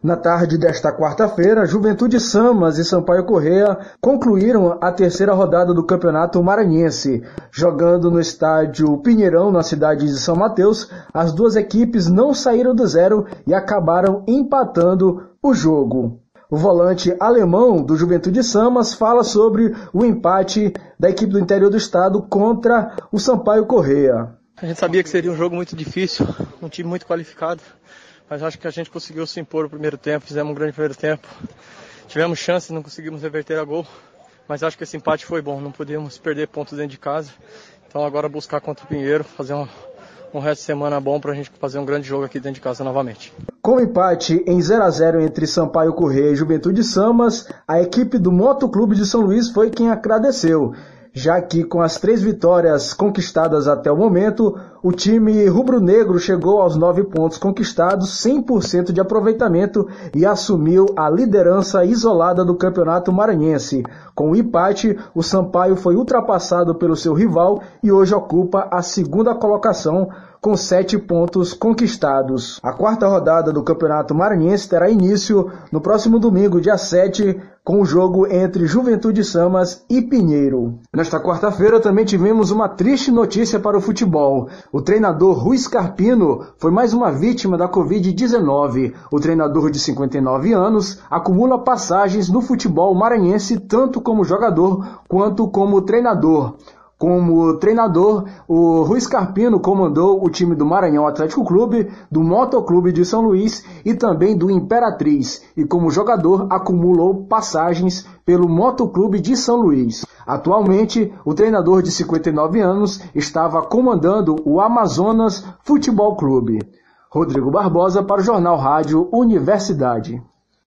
Na tarde desta quarta-feira, Juventude Samas e Sampaio Correia concluíram a terceira rodada do Campeonato Maranhense. Jogando no estádio Pinheirão, na cidade de São Mateus, as duas equipes não saíram do zero e acabaram empatando o jogo. O volante alemão do Juventude Samas fala sobre o empate da equipe do interior do estado contra o Sampaio Correia. A gente sabia que seria um jogo muito difícil, um time muito qualificado mas acho que a gente conseguiu se impor no primeiro tempo, fizemos um grande primeiro tempo. Tivemos chances, não conseguimos reverter a gol, mas acho que esse empate foi bom, não podíamos perder pontos dentro de casa. Então agora buscar contra o Pinheiro, fazer um, um resto de semana bom para a gente fazer um grande jogo aqui dentro de casa novamente. Com o empate em 0 a 0 entre Sampaio Correia e Juventude Samas, a equipe do Motoclube de São Luís foi quem agradeceu já que com as três vitórias conquistadas até o momento, o time rubro-negro chegou aos nove pontos conquistados, 100% de aproveitamento e assumiu a liderança isolada do campeonato maranhense. Com o empate, o Sampaio foi ultrapassado pelo seu rival e hoje ocupa a segunda colocação com sete pontos conquistados. A quarta rodada do Campeonato Maranhense terá início no próximo domingo, dia 7, com o jogo entre Juventude Samas e Pinheiro. Nesta quarta-feira também tivemos uma triste notícia para o futebol. O treinador Rui Scarpino foi mais uma vítima da Covid-19. O treinador de 59 anos acumula passagens no futebol maranhense tanto como jogador quanto como treinador. Como treinador, o Rui Scarpino comandou o time do Maranhão Atlético Clube, do Motoclube de São Luís e também do Imperatriz, e como jogador acumulou passagens pelo Motoclube de São Luís. Atualmente, o treinador de 59 anos estava comandando o Amazonas Futebol Clube. Rodrigo Barbosa para o Jornal Rádio Universidade.